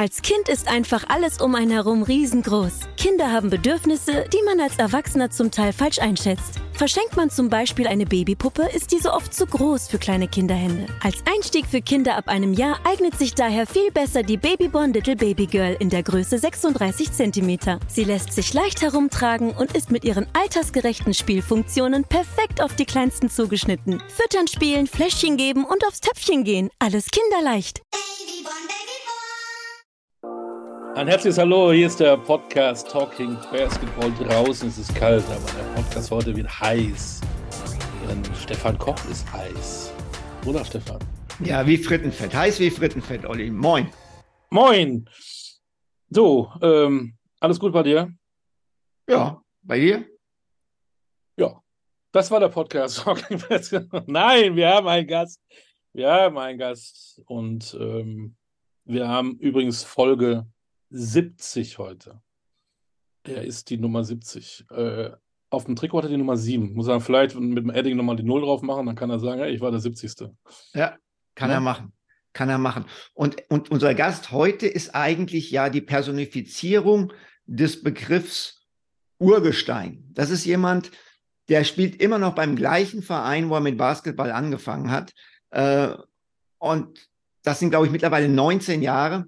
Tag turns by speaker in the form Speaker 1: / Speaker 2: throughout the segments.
Speaker 1: Als Kind ist einfach alles um einen herum riesengroß. Kinder haben Bedürfnisse, die man als Erwachsener zum Teil falsch einschätzt. Verschenkt man zum Beispiel eine Babypuppe, ist diese oft zu groß für kleine Kinderhände. Als Einstieg für Kinder ab einem Jahr eignet sich daher viel besser die Babyborn Little Baby Girl in der Größe 36 cm. Sie lässt sich leicht herumtragen und ist mit ihren altersgerechten Spielfunktionen perfekt auf die Kleinsten zugeschnitten. Füttern, spielen, Fläschchen geben und aufs Töpfchen gehen. Alles kinderleicht.
Speaker 2: Ein herzliches Hallo, hier ist der Podcast Talking Basketball. Draußen ist es kalt, aber der Podcast heute wird heiß. Denn Stefan Koch ist heiß. Oder Stefan?
Speaker 3: Ja, wie Frittenfett. Heiß wie Frittenfett, Olli. Moin.
Speaker 2: Moin. So, ähm, alles gut bei dir?
Speaker 3: Ja, bei dir?
Speaker 2: Ja, das war der Podcast Talking Basketball. Nein, wir haben einen Gast. Wir haben einen Gast und ähm, wir haben übrigens Folge 70 heute. Er ist die Nummer 70. Äh, auf dem Trikot hat er die Nummer 7. Muss er vielleicht mit dem Edding nochmal die Null drauf machen, dann kann er sagen, hey, ich war der 70.
Speaker 3: Ja, kann ja. er machen. Kann er machen. Und, und unser Gast heute ist eigentlich ja die Personifizierung des Begriffs Urgestein. Das ist jemand, der spielt immer noch beim gleichen Verein, wo er mit Basketball angefangen hat. Äh, und das sind, glaube ich, mittlerweile 19 Jahre.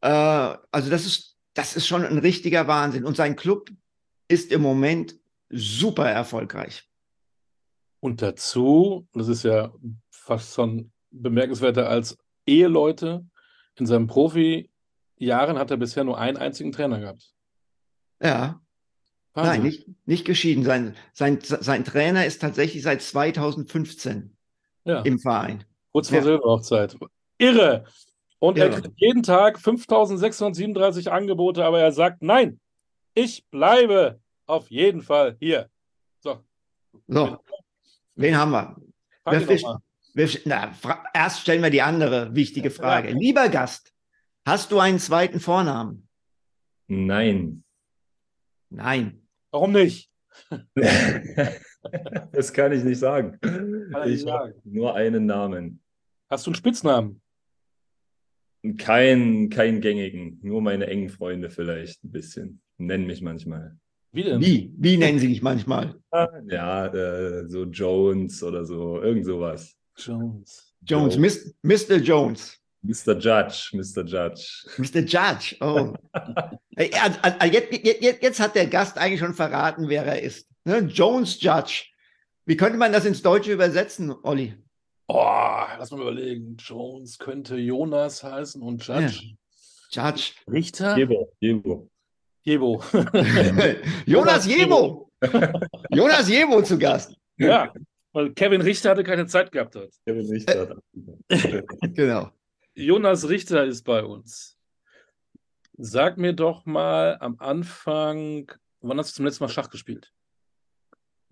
Speaker 3: Äh, also das ist, das ist schon ein richtiger Wahnsinn. Und sein Club ist im Moment super erfolgreich.
Speaker 2: Und dazu, das ist ja fast schon bemerkenswerter als Eheleute, in seinen Profi-Jahren hat er bisher nur einen einzigen Trainer gehabt.
Speaker 3: Ja. Wahnsinn. Nein, nicht, nicht geschieden. Sein, sein, sein Trainer ist tatsächlich seit 2015 ja. im Verein.
Speaker 2: Kurz vor ja. Silberhochzeit. Irre. Und ja. er kriegt jeden Tag 5637 Angebote, aber er sagt, nein, ich bleibe auf jeden Fall hier. So.
Speaker 3: So, wen haben wir? Wer fisch, wer, na, erst stellen wir die andere wichtige Frage. Ja. Lieber Gast, hast du einen zweiten Vornamen?
Speaker 4: Nein.
Speaker 3: Nein.
Speaker 2: Warum nicht?
Speaker 4: das kann ich nicht sagen. Kann ich habe nur einen Namen.
Speaker 2: Hast du einen Spitznamen?
Speaker 4: Kein, kein gängigen, nur meine engen Freunde vielleicht ein bisschen. Nennen mich manchmal.
Speaker 3: Wie denn? Wie? Wie nennen sie dich manchmal?
Speaker 4: Ja, äh, so Jones oder so, irgend sowas.
Speaker 3: Jones. Jones, Jones. Mr. Jones.
Speaker 4: Mr. Judge, Mr. Judge.
Speaker 3: Mr. Judge, oh. jetzt, jetzt, jetzt, hat der Gast eigentlich schon verraten, wer er ist. Ne? Jones Judge. Wie könnte man das ins Deutsche übersetzen, Olli?
Speaker 2: Oh, lass mal überlegen. Jones könnte Jonas heißen und Judge.
Speaker 3: Ja. Judge.
Speaker 2: Richter?
Speaker 4: Jebo. Jebo.
Speaker 2: Jebo.
Speaker 3: Jonas Jebo. Jonas Jebo zu Gast.
Speaker 2: Ja, weil Kevin Richter hatte keine Zeit gehabt hat.
Speaker 4: Kevin Richter.
Speaker 3: genau.
Speaker 2: Jonas Richter ist bei uns. Sag mir doch mal am Anfang, wann hast du zum letzten Mal Schach gespielt?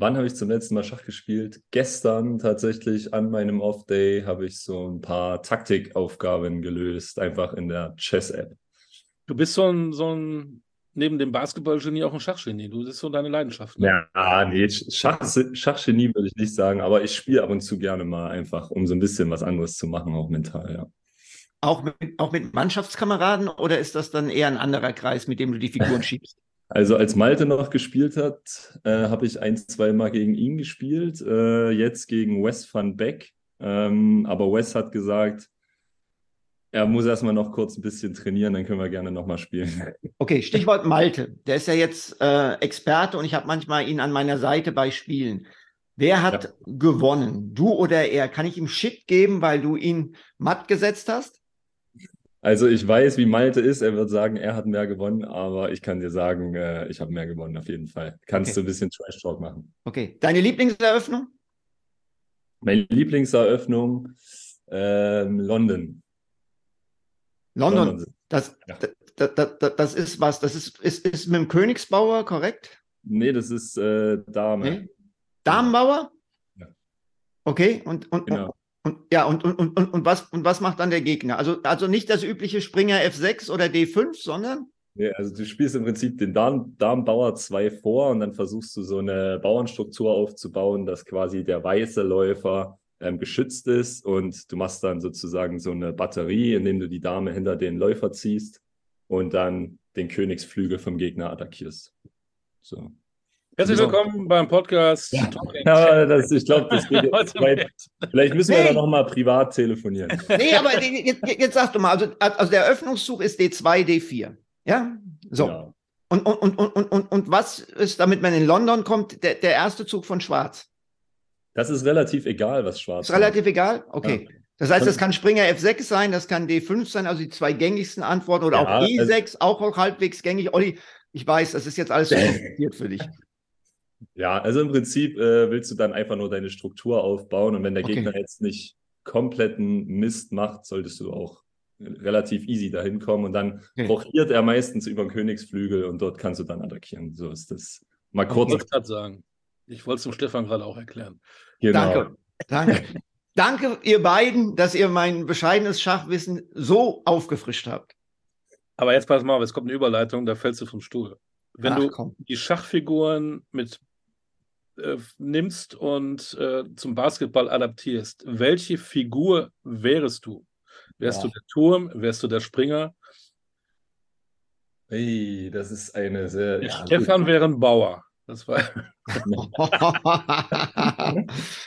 Speaker 4: Wann habe ich zum letzten Mal Schach gespielt? Gestern tatsächlich an meinem Off-Day habe ich so ein paar Taktikaufgaben gelöst, einfach in der Chess-App.
Speaker 2: Du bist so ein, so ein neben dem Basketballgenie auch ein Schachgenie. Du, das ist so deine Leidenschaft.
Speaker 4: Ne? Ja, nee, Schach, Schachgenie würde ich nicht sagen, aber ich spiele ab und zu gerne mal einfach, um so ein bisschen was anderes zu machen, auch mental, ja.
Speaker 3: Auch mit, auch mit Mannschaftskameraden oder ist das dann eher ein anderer Kreis, mit dem du die Figuren schiebst?
Speaker 4: Also als Malte noch gespielt hat, äh, habe ich ein, zwei Mal gegen ihn gespielt. Äh, jetzt gegen Wes van Beck. Ähm, aber Wes hat gesagt, er muss erstmal noch kurz ein bisschen trainieren, dann können wir gerne nochmal spielen.
Speaker 3: Okay, Stichwort Malte. Der ist ja jetzt äh, Experte und ich habe manchmal ihn an meiner Seite bei Spielen. Wer hat ja. gewonnen? Du oder er? Kann ich ihm Shit geben, weil du ihn matt gesetzt hast?
Speaker 4: Also ich weiß, wie Malte ist. Er wird sagen, er hat mehr gewonnen, aber ich kann dir sagen, äh, ich habe mehr gewonnen auf jeden Fall. Kannst okay. du ein bisschen Trash Talk machen.
Speaker 3: Okay. Deine Lieblingseröffnung?
Speaker 4: Meine Lieblingseröffnung ähm, London.
Speaker 3: London. London. Das, ja. das, das, das, ist was? Das ist, ist, ist mit dem Königsbauer korrekt?
Speaker 4: Nee, das ist äh, Dame. Nee?
Speaker 3: Damenbauer? Ja. Okay, und, und, genau. Und, ja, und, und, und, und, was, und was macht dann der Gegner? Also, also nicht das übliche Springer F6 oder D5, sondern?
Speaker 4: Nee, also du spielst im Prinzip den Darm, Darmbauer 2 vor und dann versuchst du so eine Bauernstruktur aufzubauen, dass quasi der weiße Läufer ähm, geschützt ist und du machst dann sozusagen so eine Batterie, indem du die Dame hinter den Läufer ziehst und dann den Königsflügel vom Gegner attackierst. So.
Speaker 2: Herzlich willkommen beim Podcast.
Speaker 4: Ja, ja das, ich glaube, das geht jetzt weit. Vielleicht müssen wir nee. da nochmal privat telefonieren.
Speaker 3: Nee, aber jetzt, jetzt sag du mal, also, also der Eröffnungszug ist D2, D4. Ja? So. Ja. Und, und, und, und, und, und was ist, damit man in London kommt, der, der erste Zug von Schwarz?
Speaker 4: Das ist relativ egal, was Schwarz
Speaker 3: ist. Relativ egal? Okay. Ja. Das heißt, das kann Springer F6 sein, das kann D5 sein, also die zwei gängigsten Antworten oder ja, auch E6, also, auch halbwegs gängig. Olli, ich weiß, das ist jetzt alles kompliziert für dich.
Speaker 4: Ja, also im Prinzip äh, willst du dann einfach nur deine Struktur aufbauen und wenn der okay. Gegner jetzt nicht kompletten Mist macht, solltest du auch relativ easy dahin kommen und dann okay. er meistens über den Königsflügel und dort kannst du dann attackieren. So ist das.
Speaker 2: Mal kurz. Ich wollte gerade sagen. Ich wollte es dem Stefan gerade auch erklären.
Speaker 3: Genau. Danke. Danke. Danke, ihr beiden, dass ihr mein bescheidenes Schachwissen so aufgefrischt habt.
Speaker 2: Aber jetzt pass mal auf, es kommt eine Überleitung, da fällst du vom Stuhl. Wenn Ach, du komm. die Schachfiguren mit äh, nimmst und äh, zum Basketball adaptierst, welche Figur wärst du? Wärst ja. du der Turm? Wärst du der Springer?
Speaker 4: Hey, das ist eine sehr.
Speaker 2: Ja, Stefan wäre ein Bauer. Das war.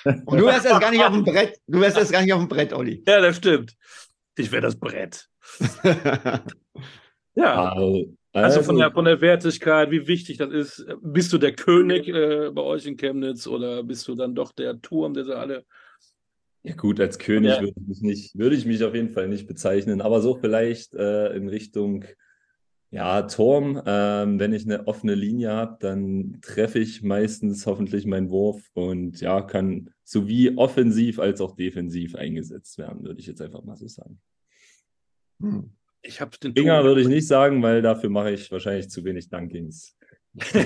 Speaker 3: Du wärst jetzt gar nicht auf dem Brett. Du wärst jetzt gar nicht auf dem Brett, Olli.
Speaker 2: Ja, das stimmt. Ich wäre das Brett. ja. Also von der, von der Wertigkeit, wie wichtig das ist. Bist du der König äh, bei euch in Chemnitz oder bist du dann doch der Turm, der sie alle.
Speaker 4: Ja, gut, als König ja. würde, ich mich würde ich mich auf jeden Fall nicht bezeichnen, aber so vielleicht äh, in Richtung ja, Turm, ähm, wenn ich eine offene Linie habe, dann treffe ich meistens hoffentlich meinen Wurf und ja, kann sowie offensiv als auch defensiv eingesetzt werden, würde ich jetzt einfach mal so sagen.
Speaker 2: Hm. Ich habe den
Speaker 4: Finger würde ich nicht sagen, weil dafür mache ich wahrscheinlich zu wenig Dunkings.
Speaker 2: ja,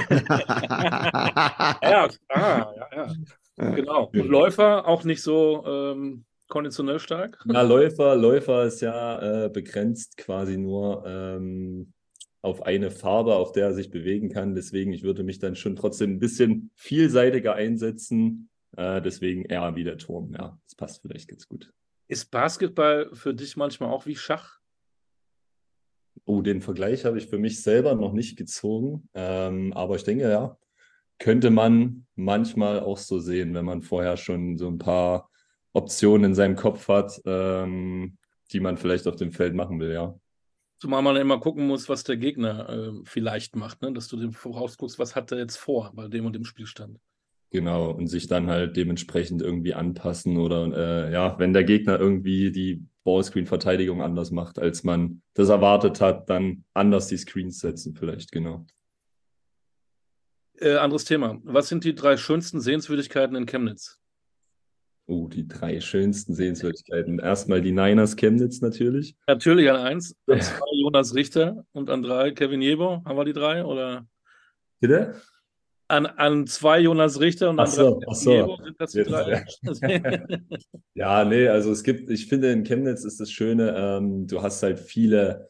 Speaker 2: ah, ja, ja. Genau. Und Läufer auch nicht so ähm, konditionell stark?
Speaker 4: Na, Läufer, Läufer ist ja äh, begrenzt quasi nur ähm, auf eine Farbe, auf der er sich bewegen kann. Deswegen, ich würde mich dann schon trotzdem ein bisschen vielseitiger einsetzen. Äh, deswegen eher wie der Turm. Ja, das passt vielleicht ganz gut.
Speaker 2: Ist Basketball für dich manchmal auch wie Schach?
Speaker 4: Oh, den Vergleich habe ich für mich selber noch nicht gezogen. Ähm, aber ich denke, ja, könnte man manchmal auch so sehen, wenn man vorher schon so ein paar Optionen in seinem Kopf hat, ähm, die man vielleicht auf dem Feld machen will, ja.
Speaker 2: Zumal man immer gucken muss, was der Gegner äh, vielleicht macht, ne? dass du dem vorausguckst, was hat er jetzt vor bei dem und dem Spielstand.
Speaker 4: Genau, und sich dann halt dementsprechend irgendwie anpassen oder äh, ja, wenn der Gegner irgendwie die Ballscreen-Verteidigung anders macht, als man das erwartet hat, dann anders die Screens setzen, vielleicht, genau.
Speaker 2: Äh, anderes Thema. Was sind die drei schönsten Sehenswürdigkeiten in Chemnitz?
Speaker 4: Oh, die drei schönsten Sehenswürdigkeiten. Erstmal die Niners Chemnitz natürlich.
Speaker 2: Natürlich an eins, an zwei Jonas Richter und an drei Kevin Jebo. Haben wir die drei oder?
Speaker 4: Bitte?
Speaker 2: An, an zwei Jonas Richter und an
Speaker 4: so, drei so. Ja, nee, also es gibt, ich finde in Chemnitz ist das Schöne, ähm, du hast halt viele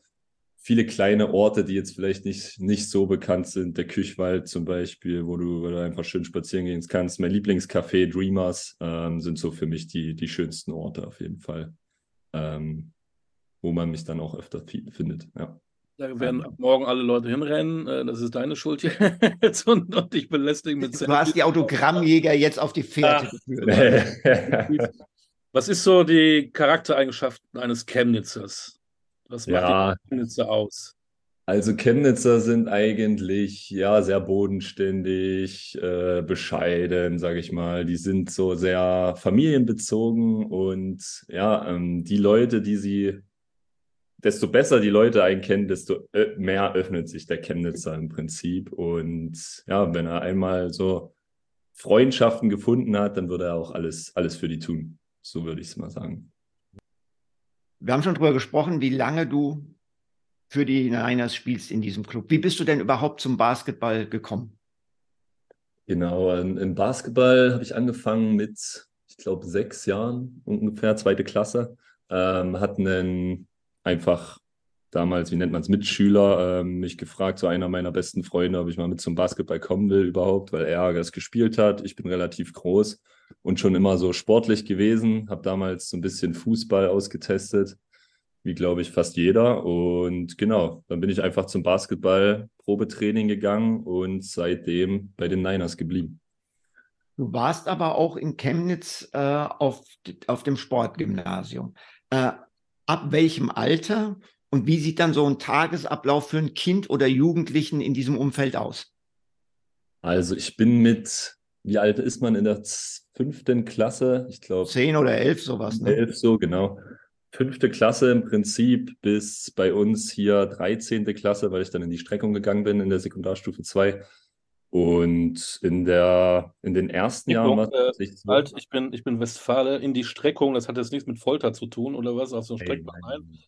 Speaker 4: viele kleine Orte, die jetzt vielleicht nicht, nicht so bekannt sind. Der Küchwald zum Beispiel, wo du, wo du einfach schön spazieren gehen kannst. Mein Lieblingscafé Dreamers ähm, sind so für mich die, die schönsten Orte auf jeden Fall, ähm, wo man mich dann auch öfter findet. Ja.
Speaker 2: Da werden ab morgen alle Leute hinrennen. Äh, das ist deine Schuld jetzt und, und dich belästigen mit
Speaker 3: Du hast die Autogrammjäger jetzt auf die Fährte geführt.
Speaker 2: Was ist so die Charaktereigenschaften eines Chemnitzers? Was macht
Speaker 4: ja.
Speaker 2: die Chemnitzer aus?
Speaker 4: Also Chemnitzer sind eigentlich ja sehr bodenständig, äh, bescheiden, sage ich mal. Die sind so sehr familienbezogen und ja, ähm, die Leute, die sie, desto besser die Leute einen kennen, desto mehr öffnet sich der Chemnitzer im Prinzip. Und ja, wenn er einmal so Freundschaften gefunden hat, dann würde er auch alles, alles für die tun. So würde ich es mal sagen.
Speaker 3: Wir haben schon darüber gesprochen, wie lange du für die Niners spielst in diesem Club. Wie bist du denn überhaupt zum Basketball gekommen?
Speaker 4: Genau, im Basketball habe ich angefangen mit, ich glaube, sechs Jahren ungefähr, zweite Klasse. Ähm, hat einen einfach damals, wie nennt man es, Mitschüler, ähm, mich gefragt, so einer meiner besten Freunde, ob ich mal mit zum Basketball kommen will überhaupt, weil er das gespielt hat. Ich bin relativ groß und schon immer so sportlich gewesen, habe damals so ein bisschen Fußball ausgetestet wie glaube ich fast jeder. Und genau, dann bin ich einfach zum Basketball-Probetraining gegangen und seitdem bei den Niners geblieben.
Speaker 3: Du warst aber auch in Chemnitz äh, auf, auf dem Sportgymnasium. Äh, ab welchem Alter und wie sieht dann so ein Tagesablauf für ein Kind oder Jugendlichen in diesem Umfeld aus?
Speaker 4: Also ich bin mit, wie alt ist man in der fünften Klasse? Ich glaube.
Speaker 3: Zehn oder elf, sowas. Ne?
Speaker 4: Elf, so, genau. Fünfte Klasse im Prinzip bis bei uns hier 13. Klasse, weil ich dann in die Streckung gegangen bin in der Sekundarstufe 2. Und in, der, in den ersten Jahren
Speaker 2: ich so. Halt, ich bin, ich bin Westfale in die Streckung, das hat jetzt nichts mit Folter zu tun oder was? Auf so Streckung,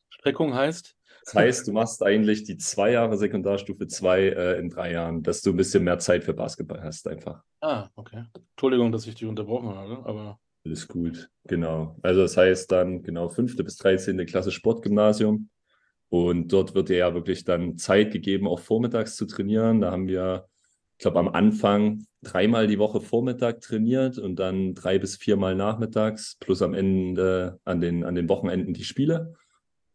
Speaker 2: Streckung heißt?
Speaker 4: Das heißt, du machst eigentlich die zwei Jahre Sekundarstufe 2 äh, in drei Jahren, dass du ein bisschen mehr Zeit für Basketball hast, einfach.
Speaker 2: Ah, okay. Entschuldigung, dass ich dich unterbrochen habe, aber.
Speaker 4: Alles gut, genau. Also, das heißt dann, genau, fünfte bis 13. Klasse Sportgymnasium. Und dort wird dir ja wirklich dann Zeit gegeben, auch vormittags zu trainieren. Da haben wir, ich glaube, am Anfang dreimal die Woche Vormittag trainiert und dann drei bis viermal nachmittags, plus am Ende an den, an den Wochenenden die Spiele.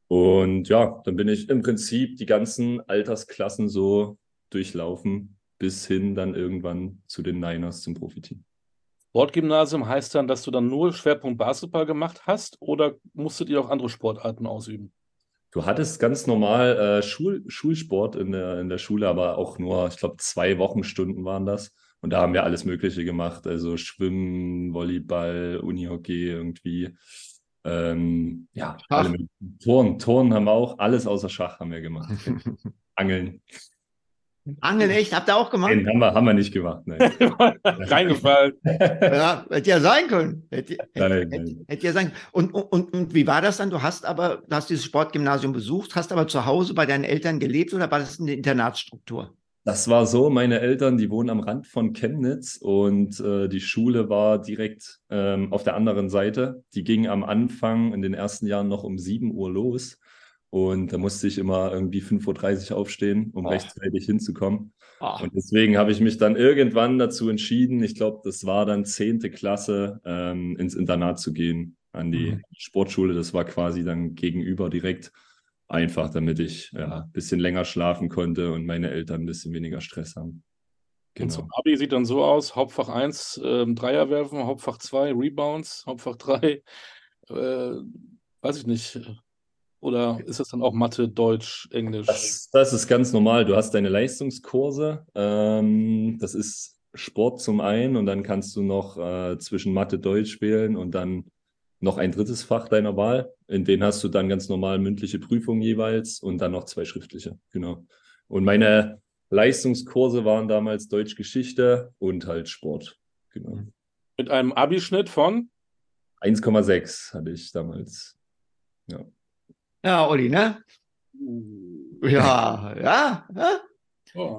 Speaker 4: Und ja, dann bin ich im Prinzip die ganzen Altersklassen so durchlaufen, bis hin dann irgendwann zu den Niners zum Profiteam.
Speaker 2: Sportgymnasium heißt dann, dass du dann nur Schwerpunkt Basketball gemacht hast oder musstet ihr auch andere Sportarten ausüben?
Speaker 4: Du hattest ganz normal äh, Schul Schulsport in der, in der Schule, aber auch nur, ich glaube, zwei Wochenstunden waren das. Und da haben wir alles Mögliche gemacht, also Schwimmen, Volleyball, Unihockey irgendwie. Ähm, ja, alle mit Turnen. Turnen haben wir auch, alles außer Schach haben wir gemacht. Angeln.
Speaker 3: Angeln, echt? Habt ihr auch gemacht?
Speaker 4: Nein, haben wir, haben wir nicht gemacht.
Speaker 2: Reingefallen.
Speaker 3: ja, hätte ja sein können. Hätte, hätte, nein, hätte, hätte ja sein und, und, und wie war das dann? Du hast aber, du hast dieses Sportgymnasium besucht, hast aber zu Hause bei deinen Eltern gelebt oder war das eine Internatsstruktur?
Speaker 4: Das war so, meine Eltern, die wohnen am Rand von Chemnitz und äh, die Schule war direkt ähm, auf der anderen Seite. Die ging am Anfang in den ersten Jahren noch um 7 Uhr los. Und da musste ich immer irgendwie 5.30 Uhr aufstehen, um oh. rechtzeitig hinzukommen. Oh. Und deswegen habe ich mich dann irgendwann dazu entschieden, ich glaube, das war dann 10. Klasse, ähm, ins Internat zu gehen, an die mhm. Sportschule. Das war quasi dann gegenüber direkt einfach damit ich ja, ein bisschen länger schlafen konnte und meine Eltern ein bisschen weniger Stress haben.
Speaker 2: Genau. Und zum Abi sieht dann so aus: Hauptfach 1 äh, Dreier werfen, Hauptfach 2 Rebounds, Hauptfach 3, äh, weiß ich nicht. Oder ist das dann auch Mathe, Deutsch, Englisch?
Speaker 4: Das, das ist ganz normal. Du hast deine Leistungskurse. Ähm, das ist Sport zum einen und dann kannst du noch äh, zwischen Mathe, Deutsch wählen und dann noch ein drittes Fach deiner Wahl. In denen hast du dann ganz normal mündliche Prüfungen jeweils und dann noch zwei schriftliche. Genau. Und meine Leistungskurse waren damals Deutsch Geschichte und halt Sport. Genau.
Speaker 2: Mit einem Abischnitt von?
Speaker 4: 1,6 hatte ich damals. Ja.
Speaker 3: Ja, Olli, ne? Ja, ja, ja.
Speaker 2: Oh,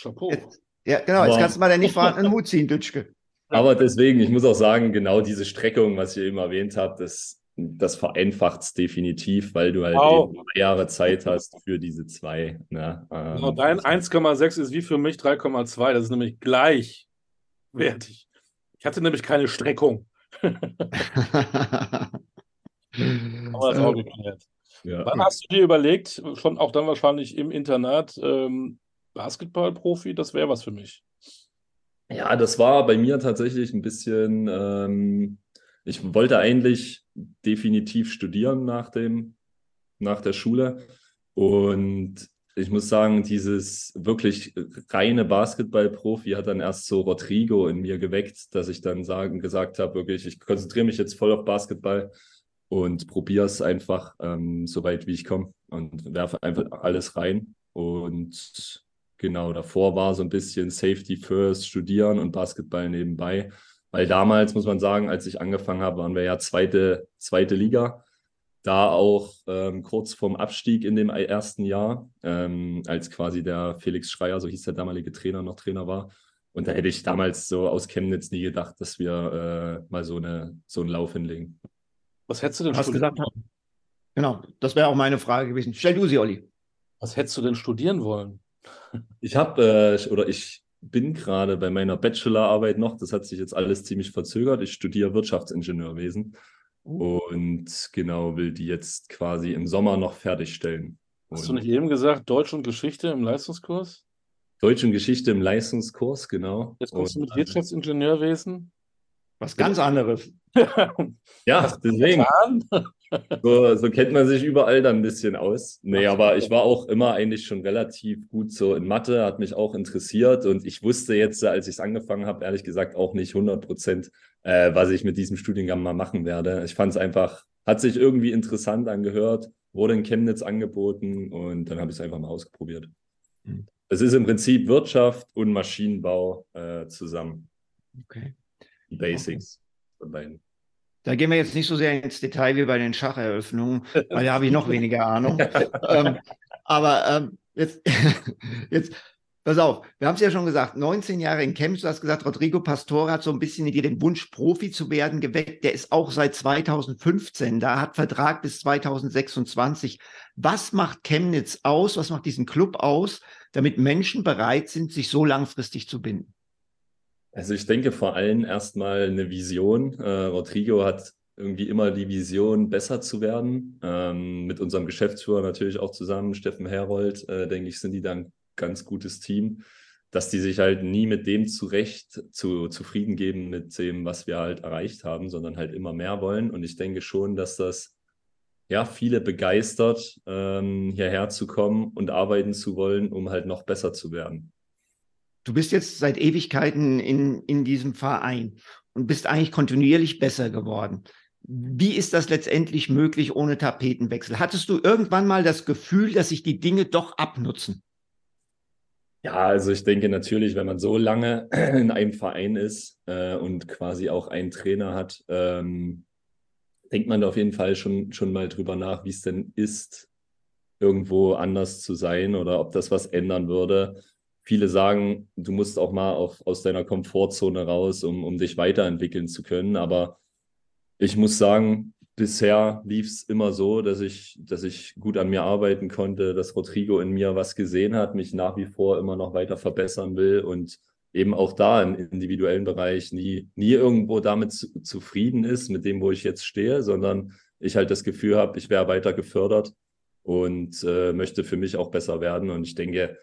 Speaker 2: Chapeau.
Speaker 3: Jetzt, ja, genau, jetzt kannst du mal den nicht vorhandenen Mut ziehen, Dütschke.
Speaker 4: Aber deswegen, ich muss auch sagen, genau diese Streckung, was ich eben erwähnt habe, das, das vereinfacht es definitiv, weil du halt wow. eben drei Jahre Zeit hast für diese zwei. Ne?
Speaker 2: Ähm, genau, dein 1,6 ist wie für mich 3,2. Das ist nämlich gleichwertig. Ich hatte nämlich keine Streckung. Haben wir das auch geklärt. Ja. Wann hast du dir überlegt, schon auch dann wahrscheinlich im Internat, ähm, Basketballprofi, das wäre was für mich?
Speaker 4: Ja, das war bei mir tatsächlich ein bisschen, ähm, ich wollte eigentlich definitiv studieren nach dem, nach der Schule. Und ich muss sagen, dieses wirklich reine Basketballprofi hat dann erst so Rodrigo in mir geweckt, dass ich dann sagen, gesagt habe, wirklich, ich konzentriere mich jetzt voll auf Basketball und probiere es einfach ähm, so weit wie ich komme und werfe einfach alles rein. Und Genau, davor war so ein bisschen Safety First, Studieren und Basketball nebenbei. Weil damals, muss man sagen, als ich angefangen habe, waren wir ja zweite, zweite Liga. Da auch ähm, kurz vorm Abstieg in dem ersten Jahr, ähm, als quasi der Felix Schreier, so hieß der damalige Trainer, noch Trainer war. Und da hätte ich damals so aus Chemnitz nie gedacht, dass wir äh, mal so, eine, so einen Lauf hinlegen.
Speaker 2: Was hättest du denn
Speaker 3: Was studieren gesagt wollen? Genau, das wäre auch meine Frage gewesen. Stell du sie, Olli.
Speaker 2: Was hättest du denn studieren wollen?
Speaker 4: Ich habe äh, oder ich bin gerade bei meiner Bachelorarbeit noch, das hat sich jetzt alles ziemlich verzögert. Ich studiere Wirtschaftsingenieurwesen und genau will die jetzt quasi im Sommer noch fertigstellen.
Speaker 2: Hast du nicht eben gesagt, Deutsch und Geschichte im Leistungskurs?
Speaker 4: Deutsch und Geschichte im Leistungskurs, genau.
Speaker 2: Jetzt kommst und, du mit Wirtschaftsingenieurwesen?
Speaker 3: Was ganz anderes.
Speaker 4: ja, deswegen. So, so, kennt man sich überall dann ein bisschen aus. Nee, aber ich war auch immer eigentlich schon relativ gut so in Mathe, hat mich auch interessiert und ich wusste jetzt, als ich es angefangen habe, ehrlich gesagt auch nicht 100 Prozent, äh, was ich mit diesem Studiengang mal machen werde. Ich fand es einfach, hat sich irgendwie interessant angehört, wurde in Chemnitz angeboten und dann habe ich es einfach mal ausprobiert. Mhm. Es ist im Prinzip Wirtschaft und Maschinenbau äh, zusammen.
Speaker 3: Okay.
Speaker 4: Die Basics von beiden.
Speaker 3: Da gehen wir jetzt nicht so sehr ins Detail wie bei den Schacheröffnungen, weil da habe ich noch weniger Ahnung. ähm, aber ähm, jetzt, jetzt, pass auf, wir haben es ja schon gesagt, 19 Jahre in Chemnitz, du hast gesagt, Rodrigo Pastore hat so ein bisschen in dir den Wunsch, Profi zu werden, geweckt. Der ist auch seit 2015 da, hat Vertrag bis 2026. Was macht Chemnitz aus? Was macht diesen Club aus, damit Menschen bereit sind, sich so langfristig zu binden?
Speaker 4: Also ich denke vor allem erstmal eine Vision. Äh, Rodrigo hat irgendwie immer die Vision, besser zu werden. Ähm, mit unserem Geschäftsführer natürlich auch zusammen, Steffen Herold, äh, denke ich, sind die dann ganz gutes Team, dass die sich halt nie mit dem zurecht zu, zufrieden geben mit dem, was wir halt erreicht haben, sondern halt immer mehr wollen. Und ich denke schon, dass das ja viele begeistert, ähm, hierher zu kommen und arbeiten zu wollen, um halt noch besser zu werden.
Speaker 3: Du bist jetzt seit Ewigkeiten in, in diesem Verein und bist eigentlich kontinuierlich besser geworden. Wie ist das letztendlich möglich ohne Tapetenwechsel? Hattest du irgendwann mal das Gefühl, dass sich die Dinge doch abnutzen?
Speaker 4: Ja, also ich denke natürlich, wenn man so lange in einem Verein ist äh, und quasi auch einen Trainer hat, ähm, denkt man da auf jeden Fall schon, schon mal drüber nach, wie es denn ist, irgendwo anders zu sein oder ob das was ändern würde viele sagen, du musst auch mal auf, aus deiner Komfortzone raus, um, um dich weiterentwickeln zu können. Aber ich muss sagen, bisher lief es immer so, dass ich, dass ich gut an mir arbeiten konnte, dass Rodrigo in mir was gesehen hat, mich nach wie vor immer noch weiter verbessern will und eben auch da im individuellen Bereich nie, nie irgendwo damit zu, zufrieden ist, mit dem, wo ich jetzt stehe, sondern ich halt das Gefühl habe, ich wäre weiter gefördert und äh, möchte für mich auch besser werden. Und ich denke,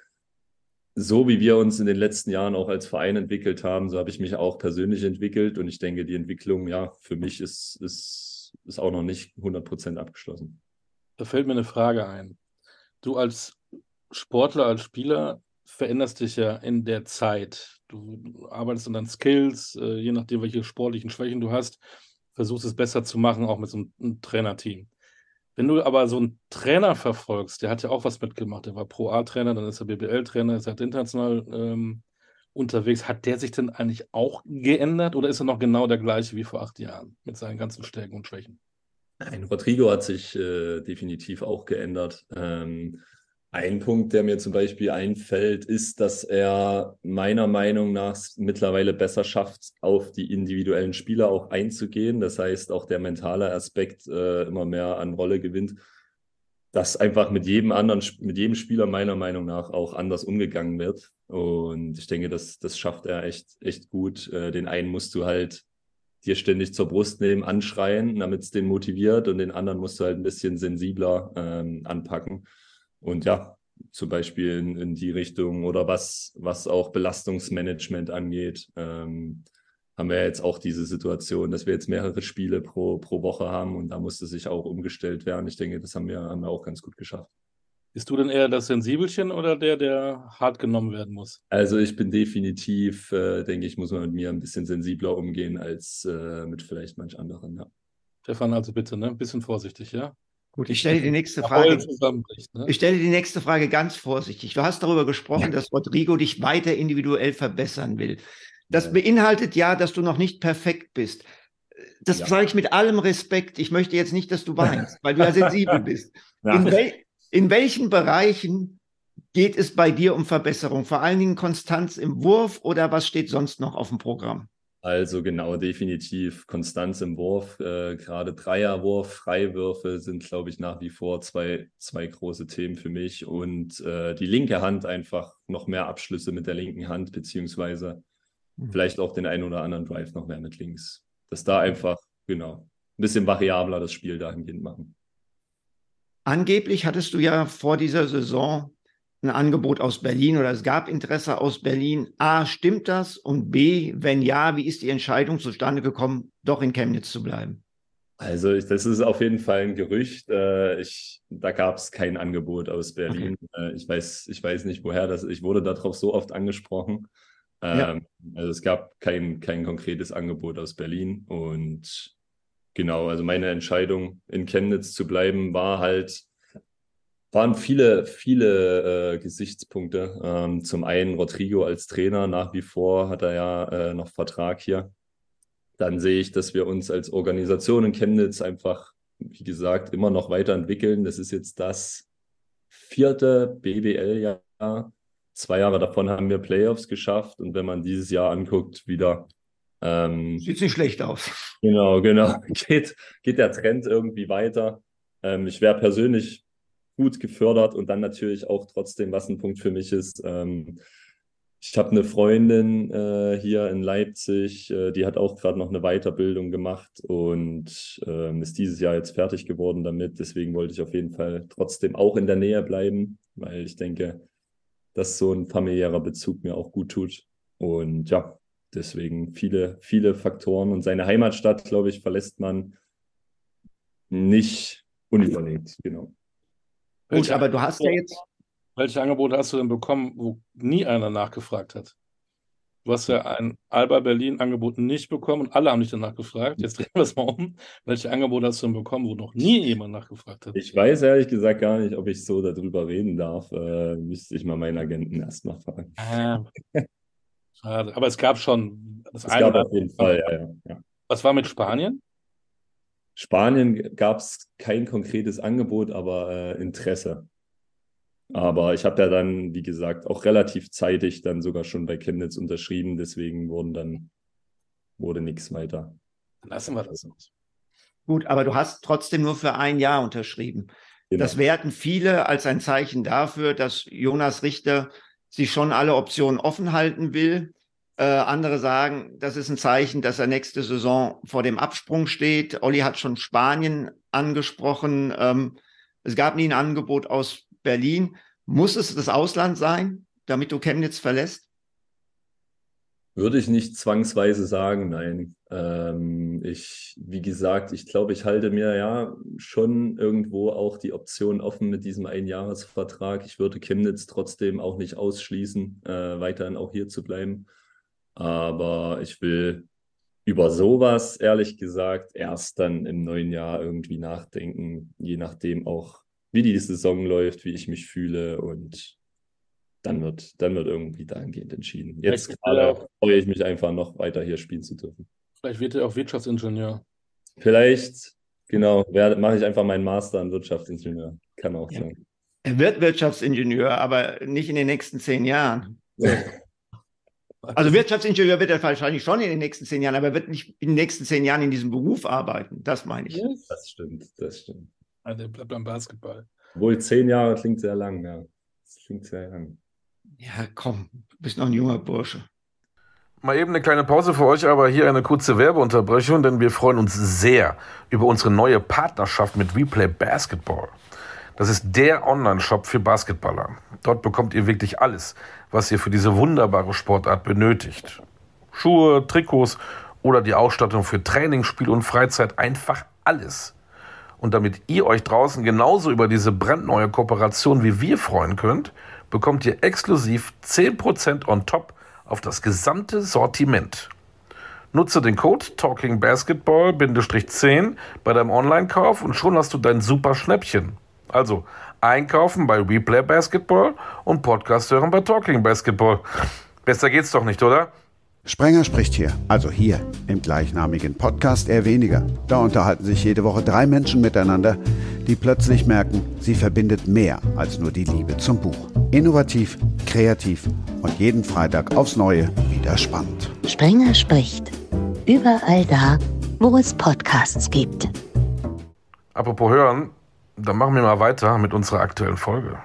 Speaker 4: so wie wir uns in den letzten Jahren auch als Verein entwickelt haben, so habe ich mich auch persönlich entwickelt. Und ich denke, die Entwicklung, ja, für mich ist, ist, ist auch noch nicht 100 Prozent abgeschlossen.
Speaker 2: Da fällt mir eine Frage ein. Du als Sportler, als Spieler veränderst dich ja in der Zeit. Du arbeitest an deinen Skills, äh, je nachdem, welche sportlichen Schwächen du hast, versuchst es besser zu machen, auch mit so einem Trainerteam. Wenn du aber so einen Trainer verfolgst, der hat ja auch was mitgemacht, der war Pro A-Trainer, dann ist er BBL-Trainer, ist halt international ähm, unterwegs. Hat der sich denn eigentlich auch geändert oder ist er noch genau der gleiche wie vor acht Jahren mit seinen ganzen Stärken und Schwächen?
Speaker 4: Nein, Rodrigo hat sich äh, definitiv auch geändert. Ähm, ein Punkt, der mir zum Beispiel einfällt, ist, dass er meiner Meinung nach mittlerweile besser schafft, auf die individuellen Spieler auch einzugehen. Das heißt, auch der mentale Aspekt äh, immer mehr an Rolle gewinnt, dass einfach mit jedem anderen, mit jedem Spieler meiner Meinung nach auch anders umgegangen wird. Und ich denke, das, das schafft er echt, echt gut. Äh, den einen musst du halt dir ständig zur Brust nehmen, anschreien, damit es den motiviert und den anderen musst du halt ein bisschen sensibler ähm, anpacken. Und ja, zum Beispiel in, in die Richtung oder was, was auch Belastungsmanagement angeht, ähm, haben wir jetzt auch diese Situation, dass wir jetzt mehrere Spiele pro, pro Woche haben und da musste sich auch umgestellt werden. Ich denke, das haben wir, haben wir auch ganz gut geschafft.
Speaker 2: Bist du denn eher das Sensibelchen oder der, der hart genommen werden muss?
Speaker 4: Also ich bin definitiv, äh, denke ich, muss man mit mir ein bisschen sensibler umgehen als äh, mit vielleicht manch anderen, ja.
Speaker 2: Stefan, also bitte, ne? Ein bisschen vorsichtig, ja?
Speaker 3: Gut, ich stelle die nächste Frage. Ne? Ich stelle die nächste Frage ganz vorsichtig. Du hast darüber gesprochen, ja. dass Rodrigo dich weiter individuell verbessern will. Das ja. beinhaltet ja, dass du noch nicht perfekt bist. Das ja. sage ich mit allem Respekt. Ich möchte jetzt nicht, dass du weinst, weil du ja sensibel bist. In, wel in welchen Bereichen geht es bei dir um Verbesserung? Vor allen Dingen Konstanz im Wurf oder was steht sonst noch auf dem Programm?
Speaker 4: Also genau, definitiv Konstanz im Wurf. Äh, gerade Dreierwurf, Freiwürfe sind, glaube ich, nach wie vor zwei, zwei große Themen für mich. Und äh, die linke Hand einfach noch mehr Abschlüsse mit der linken Hand, beziehungsweise mhm. vielleicht auch den einen oder anderen Drive noch mehr mit links. Dass da einfach, genau, bisschen variabler das Spiel dahingehend machen.
Speaker 3: Angeblich hattest du ja vor dieser Saison ein Angebot aus Berlin oder es gab Interesse aus Berlin. A, stimmt das? Und B, wenn ja, wie ist die Entscheidung zustande gekommen, doch in Chemnitz zu bleiben?
Speaker 4: Also ich, das ist auf jeden Fall ein Gerücht. Äh, ich, da gab es kein Angebot aus Berlin. Okay. Äh, ich, weiß, ich weiß nicht, woher das ist. Ich wurde darauf so oft angesprochen. Ja. Ähm, also es gab kein, kein konkretes Angebot aus Berlin. Und genau, also meine Entscheidung in Chemnitz zu bleiben war halt, waren viele, viele äh, Gesichtspunkte. Ähm, zum einen Rodrigo als Trainer, nach wie vor hat er ja äh, noch Vertrag hier. Dann sehe ich, dass wir uns als Organisation in Chemnitz einfach, wie gesagt, immer noch weiterentwickeln. Das ist jetzt das vierte BBL-Jahr. Zwei Jahre davon haben wir Playoffs geschafft und wenn man dieses Jahr anguckt, wieder.
Speaker 3: Ähm, Sieht nicht schlecht aus.
Speaker 4: Genau, genau. Geht, geht der Trend irgendwie weiter. Ähm, ich wäre persönlich gut gefördert und dann natürlich auch trotzdem, was ein Punkt für mich ist. Ähm, ich habe eine Freundin äh, hier in Leipzig, äh, die hat auch gerade noch eine Weiterbildung gemacht und äh, ist dieses Jahr jetzt fertig geworden damit. Deswegen wollte ich auf jeden Fall trotzdem auch in der Nähe bleiben, weil ich denke, dass so ein familiärer Bezug mir auch gut tut. Und ja, deswegen viele, viele Faktoren. Und seine Heimatstadt, glaube ich, verlässt man nicht unüberlegt, genau.
Speaker 3: Gut, aber du hast ja jetzt.
Speaker 2: Welche Angebote hast du denn bekommen, wo nie einer nachgefragt hat? Du hast ja ein Alba Berlin-Angebot nicht bekommen und alle haben dich danach gefragt. Jetzt drehen wir es mal um. Welche Angebote hast du denn bekommen, wo noch nie jemand nachgefragt hat?
Speaker 4: Ich weiß ehrlich gesagt gar nicht, ob ich so darüber reden darf. Äh, müsste ich mal meinen Agenten erstmal fragen.
Speaker 2: Ah, schade. Aber es gab schon
Speaker 4: das es eine. Gab auf jeden Fall, ja, ja.
Speaker 2: Was war mit Spanien?
Speaker 4: Spanien gab es kein konkretes Angebot, aber äh, Interesse. Aber ich habe ja dann, wie gesagt, auch relativ zeitig dann sogar schon bei Chemnitz unterschrieben. Deswegen wurden dann, wurde nichts weiter.
Speaker 2: Lassen wir das aus.
Speaker 3: Gut, aber du hast trotzdem nur für ein Jahr unterschrieben. Genau. Das werten viele als ein Zeichen dafür, dass Jonas Richter sich schon alle Optionen offen halten will. Äh, andere sagen, das ist ein Zeichen, dass er nächste Saison vor dem Absprung steht. Olli hat schon Spanien angesprochen. Ähm, es gab nie ein Angebot aus Berlin. Muss es das Ausland sein, damit du Chemnitz verlässt?
Speaker 4: Würde ich nicht zwangsweise sagen, nein. Ähm, ich, wie gesagt, ich glaube, ich halte mir ja schon irgendwo auch die Option offen mit diesem Einjahresvertrag. Ich würde Chemnitz trotzdem auch nicht ausschließen, äh, weiterhin auch hier zu bleiben. Aber ich will über sowas, ehrlich gesagt, erst dann im neuen Jahr irgendwie nachdenken, je nachdem auch, wie die Saison läuft, wie ich mich fühle und dann wird, dann wird irgendwie dahingehend entschieden. Jetzt gerade freue ich mich einfach noch weiter hier spielen zu dürfen.
Speaker 2: Vielleicht wird er auch Wirtschaftsingenieur.
Speaker 4: Vielleicht, genau, mache ich einfach meinen Master in Wirtschaftsingenieur. Kann auch ja. sein.
Speaker 3: Er wird Wirtschaftsingenieur, aber nicht in den nächsten zehn Jahren. Also Wirtschaftsingenieur wird er wahrscheinlich schon in den nächsten zehn Jahren, aber er wird nicht in den nächsten zehn Jahren in diesem Beruf arbeiten. Das meine ich.
Speaker 4: Das stimmt, das stimmt.
Speaker 2: Also er bleibt beim Basketball.
Speaker 4: Wohl zehn Jahre klingt sehr lang, ja. Das klingt sehr lang.
Speaker 3: Ja, komm, du bist noch ein junger Bursche.
Speaker 5: Mal eben eine kleine Pause für euch, aber hier eine kurze Werbeunterbrechung, denn wir freuen uns sehr über unsere neue Partnerschaft mit Replay Basketball. Das ist der Online-Shop für Basketballer. Dort bekommt ihr wirklich alles, was ihr für diese wunderbare Sportart benötigt. Schuhe, Trikots oder die Ausstattung für Training, Spiel und Freizeit, einfach alles. Und damit ihr euch draußen genauso über diese brandneue Kooperation wie wir freuen könnt, bekommt ihr exklusiv 10% on top auf das gesamte Sortiment. Nutze den Code TalkingBasketball-10 bei deinem Online-Kauf und schon hast du dein super Schnäppchen. Also einkaufen bei Replay Basketball und Podcast hören bei Talking Basketball. Besser geht's doch nicht, oder?
Speaker 6: Sprenger spricht hier, also hier im gleichnamigen Podcast eher weniger. Da unterhalten sich jede Woche drei Menschen miteinander, die plötzlich merken, sie verbindet mehr als nur die Liebe zum Buch. Innovativ, kreativ und jeden Freitag aufs Neue wieder spannend.
Speaker 7: Sprenger spricht. Überall da, wo es Podcasts gibt.
Speaker 5: Apropos hören, dann machen wir mal weiter mit unserer aktuellen Folge.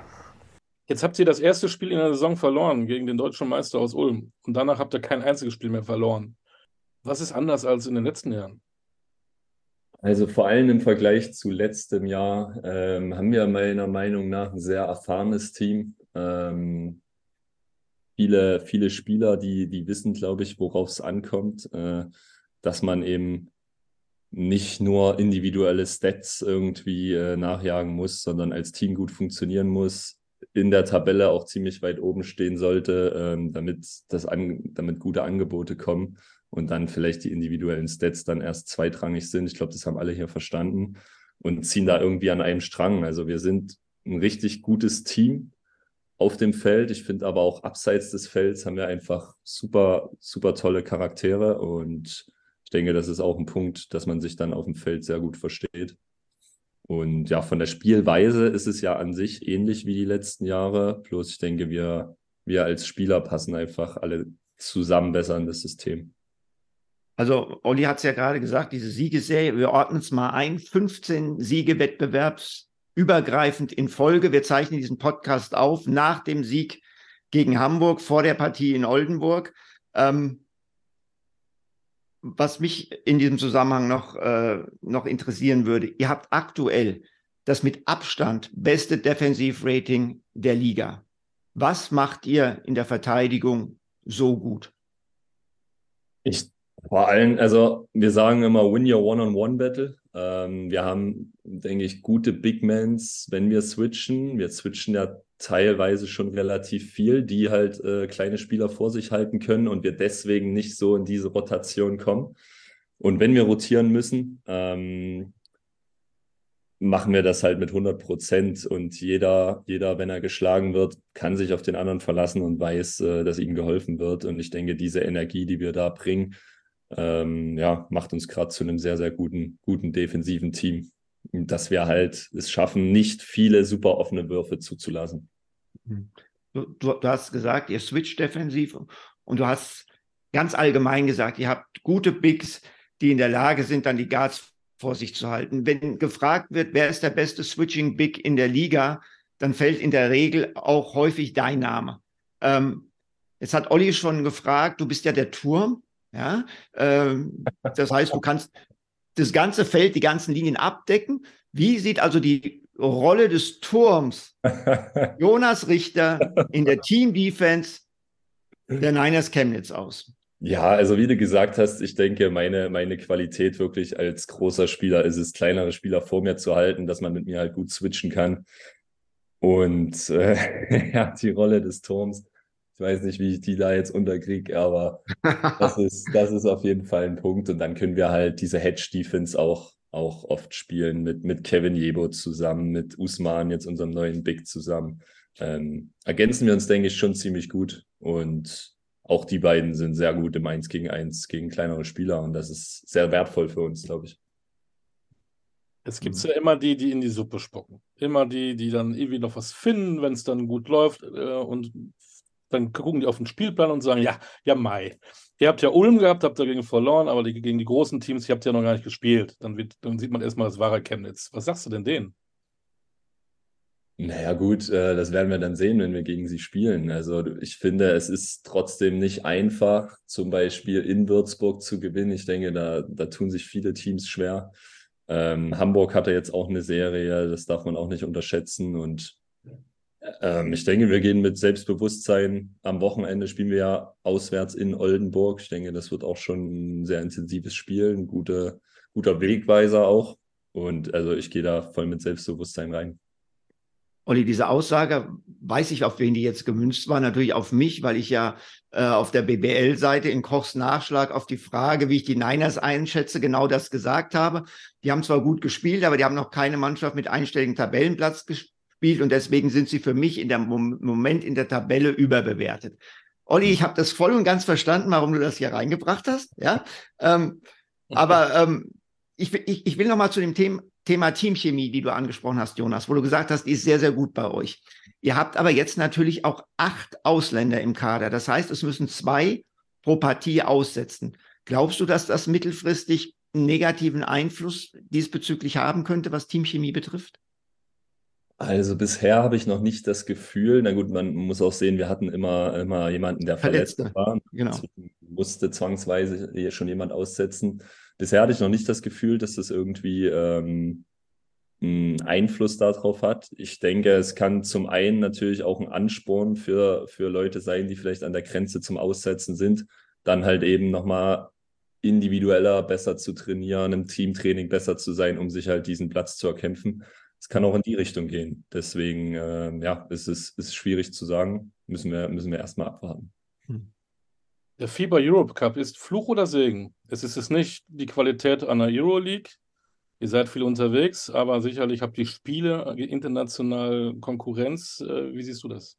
Speaker 2: Jetzt habt ihr das erste Spiel in der Saison verloren gegen den deutschen Meister aus Ulm. Und danach habt ihr kein einziges Spiel mehr verloren. Was ist anders als in den letzten Jahren?
Speaker 4: Also vor allem im Vergleich zu letztem Jahr ähm, haben wir meiner Meinung nach ein sehr erfahrenes Team. Ähm, viele, viele Spieler, die, die wissen, glaube ich, worauf es ankommt, äh, dass man eben nicht nur individuelle Stats irgendwie äh, nachjagen muss, sondern als Team gut funktionieren muss, in der Tabelle auch ziemlich weit oben stehen sollte, ähm, damit, das an, damit gute Angebote kommen und dann vielleicht die individuellen Stats dann erst zweitrangig sind. Ich glaube, das haben alle hier verstanden und ziehen da irgendwie an einem Strang. Also wir sind ein richtig gutes Team auf dem Feld. Ich finde aber auch abseits des Felds haben wir einfach super, super tolle Charaktere und ich denke, das ist auch ein Punkt, dass man sich dann auf dem Feld sehr gut versteht. Und ja, von der Spielweise ist es ja an sich ähnlich wie die letzten Jahre. Bloß ich denke, wir, wir als Spieler passen einfach alle zusammen besser in das System.
Speaker 3: Also, Olli hat es ja gerade gesagt, diese Siegesserie, wir ordnen es mal ein, 15 Siege wettbewerbsübergreifend in Folge. Wir zeichnen diesen Podcast auf nach dem Sieg gegen Hamburg vor der Partie in Oldenburg. Ähm, was mich in diesem Zusammenhang noch, äh, noch interessieren würde, ihr habt aktuell das mit Abstand beste Defensivrating der Liga. Was macht ihr in der Verteidigung so gut?
Speaker 4: Ich vor allem, also wir sagen immer, win your One-on-One-Battle. Ähm, wir haben, denke ich, gute Big Mans, wenn wir switchen. Wir switchen ja teilweise schon relativ viel, die halt äh, kleine Spieler vor sich halten können und wir deswegen nicht so in diese Rotation kommen. Und wenn wir rotieren müssen, ähm, machen wir das halt mit 100 Prozent und jeder, jeder, wenn er geschlagen wird, kann sich auf den anderen verlassen und weiß, äh, dass ihm geholfen wird. Und ich denke, diese Energie, die wir da bringen, ähm, ja, macht uns gerade zu einem sehr, sehr guten, guten defensiven Team dass wir halt es schaffen, nicht viele super offene Würfe zuzulassen.
Speaker 3: Mhm. Du, du, du hast gesagt, ihr switcht defensiv und du hast ganz allgemein gesagt, ihr habt gute Bigs, die in der Lage sind, dann die Guards vor sich zu halten. Wenn gefragt wird, wer ist der beste Switching Big in der Liga, dann fällt in der Regel auch häufig dein Name. Ähm, jetzt hat Olli schon gefragt, du bist ja der Turm. Ja, ähm, das heißt, du kannst das ganze Feld, die ganzen Linien abdecken. Wie sieht also die Rolle des Turms Jonas Richter in der Team-Defense der Niners Chemnitz aus?
Speaker 4: Ja, also wie du gesagt hast, ich denke, meine, meine Qualität wirklich als großer Spieler ist es, kleinere Spieler vor mir zu halten, dass man mit mir halt gut switchen kann. Und äh, ja, die Rolle des Turms, ich weiß nicht, wie ich die da jetzt unterkriege, aber das ist, das ist auf jeden Fall ein Punkt. Und dann können wir halt diese Hedge-Defense auch, auch oft spielen mit, mit Kevin Jebo zusammen, mit Usman, jetzt unserem neuen Big zusammen. Ähm, ergänzen wir uns, denke ich, schon ziemlich gut. Und auch die beiden sind sehr gut im 1 gegen 1 gegen kleinere Spieler. Und das ist sehr wertvoll für uns, glaube ich.
Speaker 2: Es gibt ja immer die, die in die Suppe spucken. Immer die, die dann irgendwie noch was finden, wenn es dann gut läuft äh, und dann gucken die auf den Spielplan und sagen, ja, ja, Mai. Ihr habt ja Ulm gehabt, habt dagegen verloren, aber die, gegen die großen Teams, ihr habt ja noch gar nicht gespielt. Dann, wird, dann sieht man erstmal das wahre Chemnitz. Was sagst du denn denen?
Speaker 4: Naja, gut, äh, das werden wir dann sehen, wenn wir gegen sie spielen. Also ich finde, es ist trotzdem nicht einfach, zum Beispiel in Würzburg zu gewinnen. Ich denke, da, da tun sich viele Teams schwer. Ähm, Hamburg hatte jetzt auch eine Serie, das darf man auch nicht unterschätzen. Und ähm, ich denke, wir gehen mit Selbstbewusstsein. Am Wochenende spielen wir ja auswärts in Oldenburg. Ich denke, das wird auch schon ein sehr intensives Spiel, ein guter, guter Wegweiser auch. Und also ich gehe da voll mit Selbstbewusstsein rein.
Speaker 3: Olli, diese Aussage, weiß ich, auf wen die jetzt gemünzt war, natürlich auf mich, weil ich ja äh, auf der BBL-Seite in Kochs Nachschlag auf die Frage, wie ich die Niners einschätze, genau das gesagt habe. Die haben zwar gut gespielt, aber die haben noch keine Mannschaft mit einstelligen Tabellenplatz gespielt spielt und deswegen sind sie für mich in dem Moment in der Tabelle überbewertet. Olli, ich habe das voll und ganz verstanden, warum du das hier reingebracht hast. Ja, ähm, aber ähm, ich, ich, ich will noch mal zu dem Thema, Thema Teamchemie, die du angesprochen hast, Jonas, wo du gesagt hast, die ist sehr, sehr gut bei euch. Ihr habt aber jetzt natürlich auch acht Ausländer im Kader. Das heißt, es müssen zwei pro Partie aussetzen. Glaubst du, dass das mittelfristig einen negativen Einfluss diesbezüglich haben könnte, was Teamchemie betrifft?
Speaker 4: Also bisher habe ich noch nicht das Gefühl, na gut, man muss auch sehen, wir hatten immer, immer jemanden, der verletzt Verletzte. war.
Speaker 3: Genau.
Speaker 4: musste zwangsweise hier schon jemand aussetzen. Bisher hatte ich noch nicht das Gefühl, dass das irgendwie ähm, einen Einfluss darauf hat. Ich denke, es kann zum einen natürlich auch ein Ansporn für, für Leute sein, die vielleicht an der Grenze zum Aussetzen sind, dann halt eben nochmal individueller besser zu trainieren, im Teamtraining besser zu sein, um sich halt diesen Platz zu erkämpfen. Es kann auch in die Richtung gehen. Deswegen, äh, ja, es ist, ist schwierig zu sagen. Müssen wir, müssen wir erstmal abwarten. Hm.
Speaker 2: Der FIBA Europe Cup ist Fluch oder Segen? Es ist es nicht die Qualität einer Euroleague. Ihr seid viel unterwegs, aber sicherlich habt ihr Spiele, international Konkurrenz. Äh, wie siehst du das?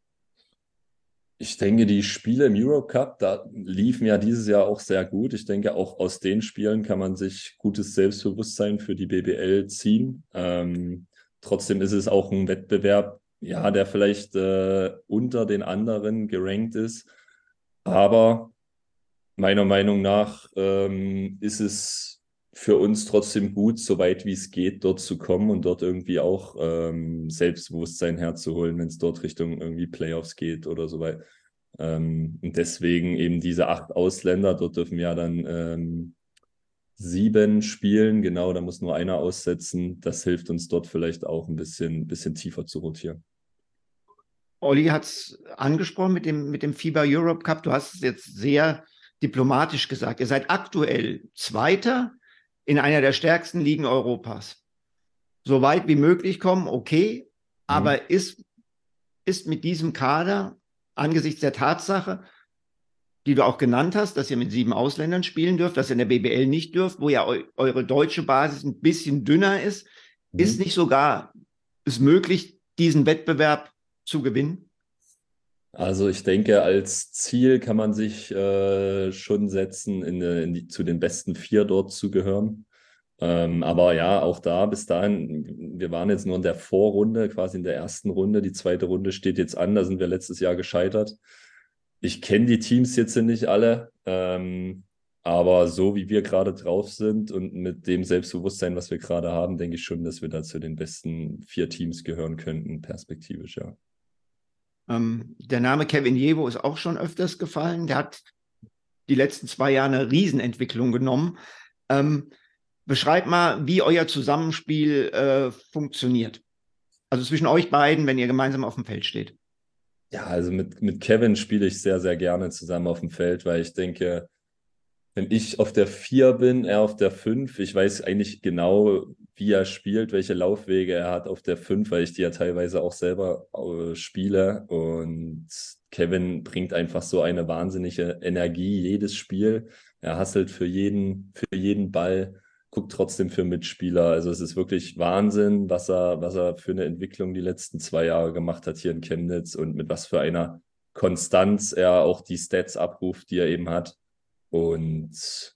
Speaker 4: Ich denke, die Spiele im Europe Cup, da liefen ja dieses Jahr auch sehr gut. Ich denke, auch aus den Spielen kann man sich gutes Selbstbewusstsein für die BBL ziehen. Ähm, trotzdem ist es auch ein Wettbewerb, ja, der vielleicht äh, unter den anderen gerankt ist. Aber meiner Meinung nach ähm, ist es für uns trotzdem gut, so weit wie es geht, dort zu kommen und dort irgendwie auch ähm, Selbstbewusstsein herzuholen, wenn es dort Richtung irgendwie Playoffs geht oder so weit. Ähm, und deswegen eben diese acht Ausländer, dort dürfen ja dann ähm, sieben spielen, genau, da muss nur einer aussetzen. Das hilft uns dort vielleicht auch ein bisschen, bisschen tiefer zu rotieren.
Speaker 3: Olli hat es angesprochen mit dem, mit dem FIBA Europe Cup. Du hast es jetzt sehr diplomatisch gesagt. Ihr seid aktuell Zweiter in einer der stärksten Ligen Europas. So weit wie möglich kommen, okay, aber mhm. ist, ist mit diesem Kader angesichts der Tatsache, die du auch genannt hast, dass ihr mit sieben Ausländern spielen dürft, dass ihr in der BBL nicht dürft, wo ja eu eure deutsche Basis ein bisschen dünner ist, mhm. ist nicht sogar es möglich, diesen Wettbewerb zu gewinnen?
Speaker 4: Also ich denke, als Ziel kann man sich äh, schon setzen, in, in die, zu den besten vier dort zu gehören. Ähm, aber ja, auch da bis dahin, wir waren jetzt nur in der Vorrunde, quasi in der ersten Runde. Die zweite Runde steht jetzt an, da sind wir letztes Jahr gescheitert. Ich kenne die Teams jetzt nicht alle, ähm, aber so wie wir gerade drauf sind und mit dem Selbstbewusstsein, was wir gerade haben, denke ich schon, dass wir da zu den besten vier Teams gehören könnten, perspektivisch, ja.
Speaker 3: Ähm, der Name Kevin Jevo ist auch schon öfters gefallen. Der hat die letzten zwei Jahre eine Riesenentwicklung genommen. Ähm, beschreib mal, wie euer Zusammenspiel äh, funktioniert. Also zwischen euch beiden, wenn ihr gemeinsam auf dem Feld steht.
Speaker 4: Ja, also mit, mit Kevin spiele ich sehr, sehr gerne zusammen auf dem Feld, weil ich denke, wenn ich auf der 4 bin, er auf der 5, ich weiß eigentlich genau, wie er spielt, welche Laufwege er hat auf der 5, weil ich die ja teilweise auch selber äh, spiele. Und Kevin bringt einfach so eine wahnsinnige Energie jedes Spiel. Er hasselt für jeden, für jeden Ball, guckt trotzdem für Mitspieler. Also es ist wirklich Wahnsinn, was er, was er für eine Entwicklung die letzten zwei Jahre gemacht hat hier in Chemnitz und mit was für einer Konstanz er auch die Stats abruft, die er eben hat. Und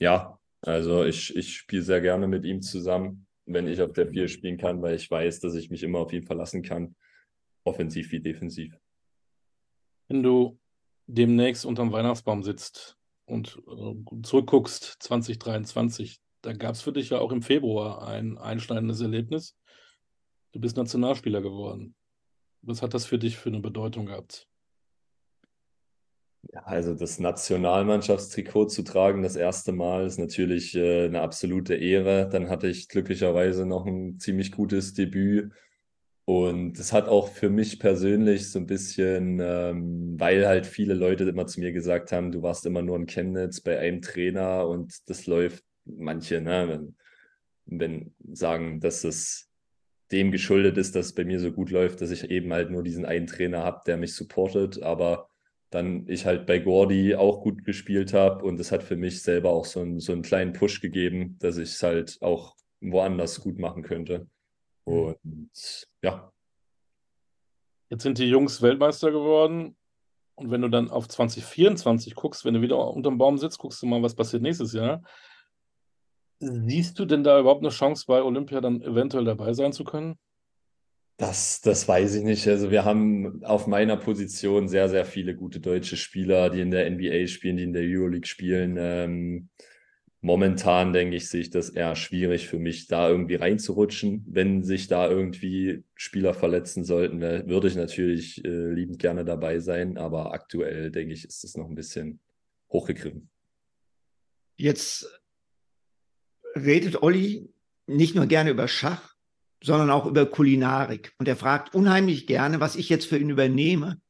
Speaker 4: ja, also ich, ich spiele sehr gerne mit ihm zusammen, wenn ich auf der 4 spielen kann, weil ich weiß, dass ich mich immer auf ihn verlassen kann, offensiv wie defensiv.
Speaker 2: Wenn du demnächst unterm Weihnachtsbaum sitzt und äh, zurückguckst, 2023, da gab es für dich ja auch im Februar ein einschneidendes Erlebnis. Du bist Nationalspieler geworden. Was hat das für dich für eine Bedeutung gehabt?
Speaker 4: Ja, also das Nationalmannschaftstrikot zu tragen, das erste Mal, ist natürlich äh, eine absolute Ehre. Dann hatte ich glücklicherweise noch ein ziemlich gutes Debüt. Und es hat auch für mich persönlich so ein bisschen, ähm, weil halt viele Leute immer zu mir gesagt haben, du warst immer nur in Chemnitz bei einem Trainer und das läuft, manche, ne, wenn, wenn sagen, dass es dem geschuldet ist, dass es bei mir so gut läuft, dass ich eben halt nur diesen einen Trainer habe, der mich supportet. Aber dann ich halt bei Gordy auch gut gespielt habe und es hat für mich selber auch so, ein, so einen kleinen Push gegeben, dass ich es halt auch woanders gut machen könnte. Mhm. Und ja.
Speaker 2: Jetzt sind die Jungs Weltmeister geworden. Und wenn du dann auf 2024 guckst, wenn du wieder unterm Baum sitzt, guckst du mal, was passiert nächstes Jahr. Siehst du denn da überhaupt eine Chance, bei Olympia dann eventuell dabei sein zu können?
Speaker 4: Das, das weiß ich nicht. Also wir haben auf meiner Position sehr, sehr viele gute deutsche Spieler, die in der NBA spielen, die in der Euroleague spielen. Ähm, momentan denke ich, sehe ich das eher schwierig für mich, da irgendwie reinzurutschen. Wenn sich da irgendwie Spieler verletzen sollten, würde ich natürlich äh, liebend gerne dabei sein. Aber aktuell denke ich, ist es noch ein bisschen hochgegriffen.
Speaker 3: Jetzt redet Olli nicht nur gerne über Schach, sondern auch über Kulinarik. Und er fragt unheimlich gerne, was ich jetzt für ihn übernehme.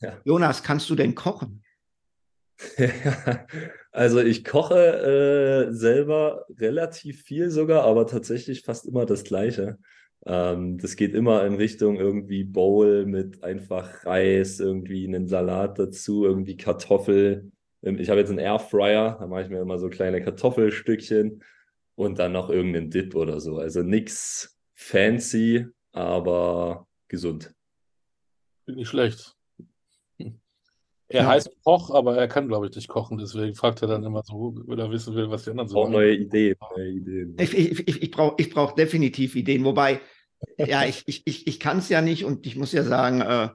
Speaker 4: Ja.
Speaker 3: Jonas, kannst du denn kochen?
Speaker 4: also ich koche äh, selber relativ viel sogar, aber tatsächlich fast immer das Gleiche. Ähm, das geht immer in Richtung irgendwie Bowl mit einfach Reis, irgendwie einen Salat dazu, irgendwie Kartoffel. Ähm, ich habe jetzt einen Airfryer, da mache ich mir immer so kleine Kartoffelstückchen und dann noch irgendeinen Dip oder so. Also nichts fancy, aber gesund.
Speaker 2: Nicht schlecht. Er ja. heißt Koch, aber er kann, glaube ich, nicht kochen. Deswegen fragt er dann immer so, weil er wissen will, was die anderen so
Speaker 4: machen. Neue Ideen. Neue Ideen.
Speaker 3: Ich, ich, ich, ich brauche ich brauch definitiv Ideen. Wobei, ja, ich, ich, ich, ich kann es ja nicht und ich muss ja sagen, äh,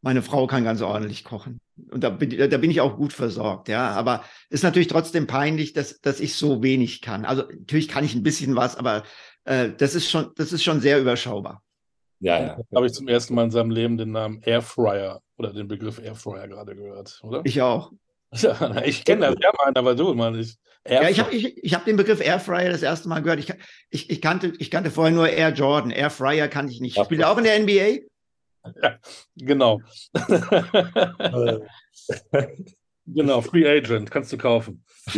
Speaker 3: meine Frau kann ganz ordentlich kochen. Und da bin, da bin ich auch gut versorgt, ja. Aber ist natürlich trotzdem peinlich, dass, dass ich so wenig kann. Also natürlich kann ich ein bisschen was, aber äh, das ist schon, das ist schon sehr überschaubar.
Speaker 2: Ja, ja. Habe ich zum ersten Mal in seinem Leben den Namen Airfryer oder den Begriff Airfryer gerade gehört, oder?
Speaker 3: Ich auch.
Speaker 2: Ja, ich kenne das ja mal, aber du mal nicht.
Speaker 3: Ja, ich habe ich, ich hab den Begriff Airfryer das erste Mal gehört. Ich, ich, ich, kannte, ich kannte vorher nur Air Jordan. Airfryer kannte ich nicht. Spielt er auch in der NBA?
Speaker 2: Ja, genau. genau, Free Agent, kannst du kaufen.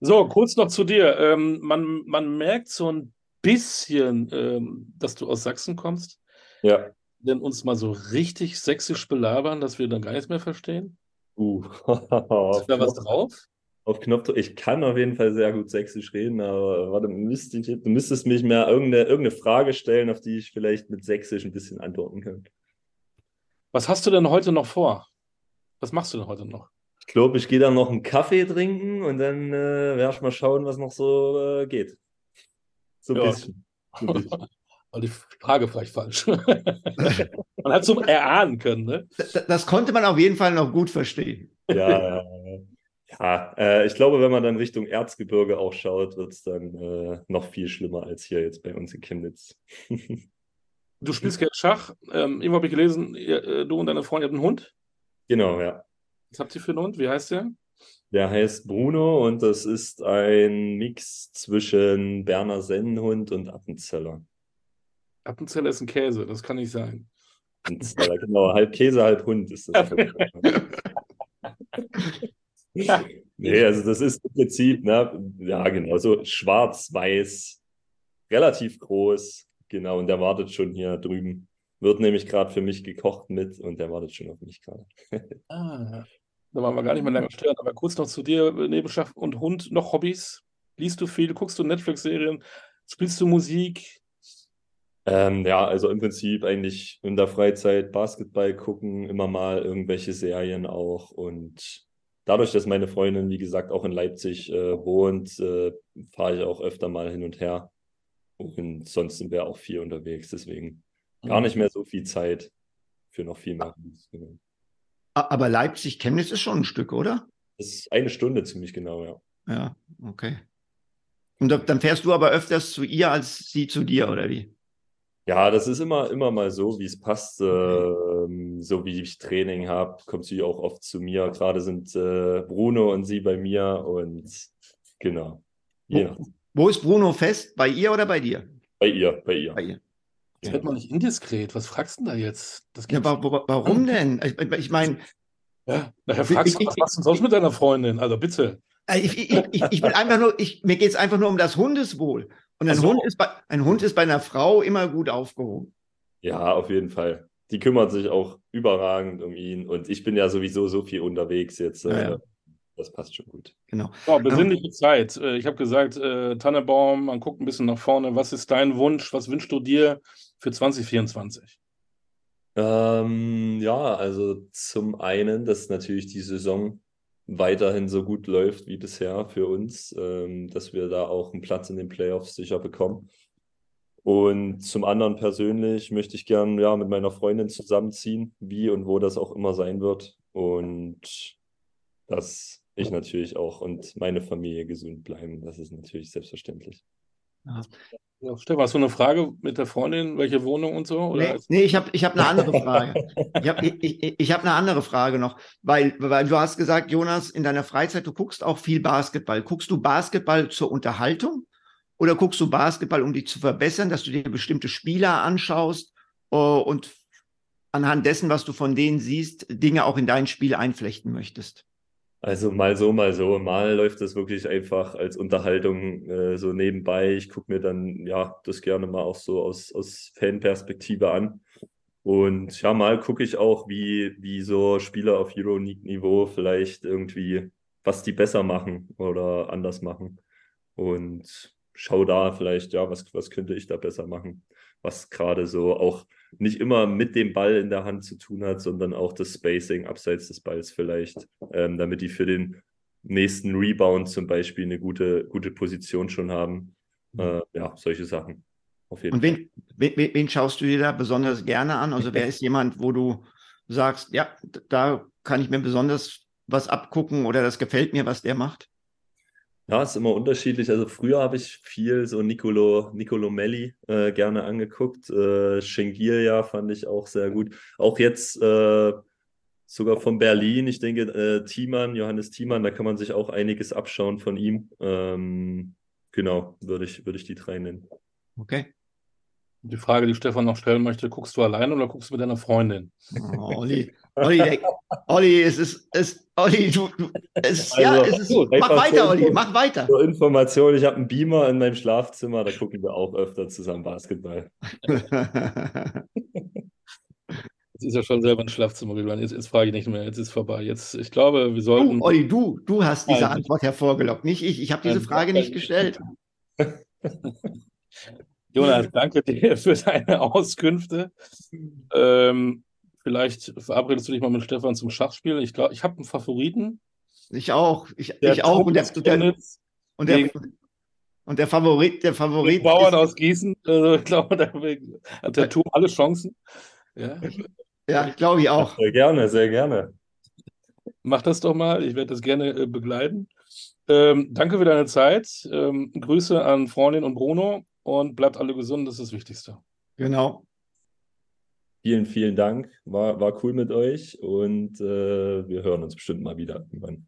Speaker 2: so, kurz noch zu dir. Ähm, man, man merkt so ein bisschen, ähm, dass du aus Sachsen kommst.
Speaker 4: Ja.
Speaker 2: Denn uns mal so richtig sächsisch belabern, dass wir dann gar nichts mehr verstehen?
Speaker 4: Uh.
Speaker 2: Ist da was drauf?
Speaker 4: Auf Knopfdruck. Ich kann auf jeden Fall sehr gut sächsisch reden, aber warte, müsste ich, du müsstest mich mehr irgendeine, irgendeine Frage stellen, auf die ich vielleicht mit sächsisch ein bisschen antworten kann.
Speaker 2: Was hast du denn heute noch vor? Was machst du denn heute noch?
Speaker 4: Ich glaube, ich gehe dann noch einen Kaffee trinken und dann äh, werde ich mal schauen, was noch so äh, geht. So ein ja. bisschen. So ein
Speaker 2: bisschen. die Frage vielleicht falsch. man hat so erahnen können. Ne?
Speaker 3: Das, das, konnte man auf jeden Fall noch gut verstehen.
Speaker 4: Ja, ja äh, ich glaube, wenn man dann Richtung Erzgebirge auch schaut, wird es dann äh, noch viel schlimmer als hier jetzt bei uns in Chemnitz.
Speaker 2: du spielst gerne Schach. Ähm, eben habe ich gelesen, ihr, äh, du und deine Freundin habt einen Hund.
Speaker 4: Genau, ja.
Speaker 2: Was habt ihr für einen Hund? Wie heißt der?
Speaker 4: Der heißt Bruno und das ist ein Mix zwischen Berner Sennenhund und Appenzeller.
Speaker 2: Appenzeller ist ein Käse, das kann nicht sein.
Speaker 4: Appenzeller, genau, halb Käse, halb Hund ist das. nee, also das ist im Prinzip, ne, ja, genau, so schwarz-weiß, relativ groß, genau, und der wartet schon hier drüben. Wird nämlich gerade für mich gekocht mit und der wartet schon auf mich gerade.
Speaker 2: ah, da wollen wir gar nicht mehr lange stören, aber kurz noch zu dir, Nebenschaft und Hund, noch Hobbys? Liest du viel, guckst du Netflix-Serien, spielst du Musik?
Speaker 4: Ähm, ja, also im Prinzip eigentlich in der Freizeit Basketball gucken, immer mal irgendwelche Serien auch. Und dadurch, dass meine Freundin, wie gesagt, auch in Leipzig äh, wohnt, äh, fahre ich auch öfter mal hin und her. Und sonst sind wir auch viel unterwegs, deswegen gar nicht mehr so viel Zeit für noch viel mehr. Genau.
Speaker 3: Aber Leipzig-Chemnitz ist schon ein Stück, oder?
Speaker 4: Das ist eine Stunde ziemlich genau, ja.
Speaker 3: Ja, okay. Und dann fährst du aber öfters zu ihr als sie zu dir, oder wie?
Speaker 4: Ja, das ist immer, immer mal so, wie es passt. Ähm, so wie ich Training habe, kommt sie auch oft zu mir. Gerade sind äh, Bruno und sie bei mir und genau.
Speaker 3: Wo, wo, ist Bruno fest? Bei ihr oder bei dir?
Speaker 4: Bei ihr, bei ihr.
Speaker 3: Bei ihr.
Speaker 2: Jetzt wird man nicht indiskret. Was fragst du denn da jetzt?
Speaker 3: ja, warum denn? Ich, ich meine.
Speaker 2: Ja, nachher fragst du, was machst du sonst mit deiner Freundin? Also bitte.
Speaker 3: Äh, ich, ich, ich, ich will einfach nur, ich, mir geht es einfach nur um das Hundeswohl. Und ein, so. Hund ist bei, ein Hund ist bei einer Frau immer gut aufgehoben.
Speaker 4: Ja, auf jeden Fall. Die kümmert sich auch überragend um ihn. Und ich bin ja sowieso so viel unterwegs jetzt. Ja, ja. Äh, das passt schon gut.
Speaker 3: Genau.
Speaker 2: So, besinnliche Zeit. Äh, ich habe gesagt, äh, Tannebaum, man guckt ein bisschen nach vorne. Was ist dein Wunsch? Was wünschst du dir für 2024?
Speaker 4: Ähm, ja, also zum einen, dass natürlich die Saison weiterhin so gut läuft wie bisher für uns, ähm, dass wir da auch einen Platz in den Playoffs sicher bekommen. Und zum anderen persönlich möchte ich gern ja, mit meiner Freundin zusammenziehen, wie und wo das auch immer sein wird. Und dass ich natürlich auch und meine Familie gesund bleiben, das ist natürlich selbstverständlich.
Speaker 2: Stefan, hast du eine Frage mit der Freundin, welche Wohnung und so? Oder?
Speaker 3: Nee, nee ich habe ich hab eine andere Frage. ich habe ich, ich, ich hab eine andere Frage noch, weil, weil du hast gesagt, Jonas, in deiner Freizeit, du guckst auch viel Basketball. Guckst du Basketball zur Unterhaltung oder guckst du Basketball, um dich zu verbessern, dass du dir bestimmte Spieler anschaust uh, und anhand dessen, was du von denen siehst, Dinge auch in dein Spiel einflechten möchtest?
Speaker 4: Also mal so, mal so. Mal läuft das wirklich einfach als Unterhaltung äh, so nebenbei. Ich gucke mir dann ja das gerne mal auch so aus, aus Fanperspektive an. Und ja, mal gucke ich auch, wie, wie so Spieler auf Euroleague-Niveau vielleicht irgendwie, was die besser machen oder anders machen. Und schau da vielleicht, ja, was, was könnte ich da besser machen? Was gerade so auch nicht immer mit dem Ball in der Hand zu tun hat, sondern auch das Spacing abseits des Balls vielleicht, ähm, damit die für den nächsten Rebound zum Beispiel eine gute, gute Position schon haben. Mhm. Äh, ja, solche Sachen.
Speaker 3: Auf jeden Und wen, wen, wen schaust du dir da besonders gerne an? Also wer ist jemand, wo du sagst, ja, da kann ich mir besonders was abgucken oder das gefällt mir, was der macht?
Speaker 4: Ja, ist immer unterschiedlich. Also früher habe ich viel so Nicolo, Nicolo Melli äh, gerne angeguckt. Äh, ja fand ich auch sehr gut. Auch jetzt äh, sogar von Berlin. Ich denke, äh, Thiemann, Johannes Thiemann, da kann man sich auch einiges abschauen von ihm. Ähm, genau, würde ich, würde ich die drei nennen.
Speaker 3: Okay.
Speaker 2: Die Frage, die Stefan noch stellen möchte, guckst du alleine oder guckst du mit deiner Freundin?
Speaker 3: Oh, Olli, Olli, Olli, es ist, es, Olli, du, du es, also, ja, es ist, gut, mach weiter, Olli, mach weiter.
Speaker 4: Zur Information, ich habe einen Beamer in meinem Schlafzimmer, da gucken wir auch öfter zusammen Basketball.
Speaker 2: Jetzt ist ja schon selber ein Schlafzimmer geworden. Jetzt, jetzt frage ich nicht mehr. Jetzt ist vorbei. Jetzt, ich glaube, wir sollten.
Speaker 3: Du, Olli, du, du hast diese Nein. Antwort hervorgelockt, nicht ich. Ich habe diese Frage nicht gestellt.
Speaker 2: Jonas, danke dir für deine Auskünfte. Ähm, vielleicht verabredest du dich mal mit Stefan zum Schachspielen. Ich glaube, ich habe einen Favoriten.
Speaker 3: Ich auch. Ich, ich auch. Und der, der, und, der, und der Favorit, der Favorit.
Speaker 2: Bauern aus Gießen. Also ich glaube, da hat der Turm alle Chancen.
Speaker 3: Ja, ja glaube ich auch.
Speaker 4: Sehr gerne, sehr gerne.
Speaker 2: Mach das doch mal. Ich werde das gerne äh, begleiten. Ähm, danke für deine Zeit. Ähm, Grüße an Freundin und Bruno und bleibt alle gesund, das ist das Wichtigste.
Speaker 3: Genau.
Speaker 4: Vielen, vielen Dank. War, war cool mit euch und äh, wir hören uns bestimmt mal wieder irgendwann.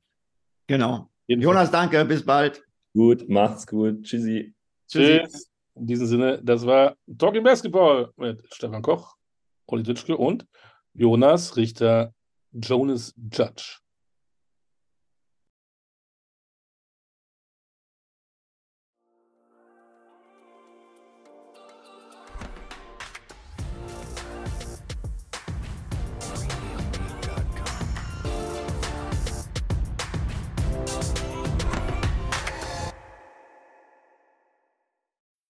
Speaker 3: Genau. Jonas, danke. Bis bald.
Speaker 4: Gut, macht's gut. Tschüssi.
Speaker 2: Tschüss. In diesem Sinne, das war Talking Basketball mit Stefan Koch, Olli Ditschke und Jonas Richter Jonas Judge.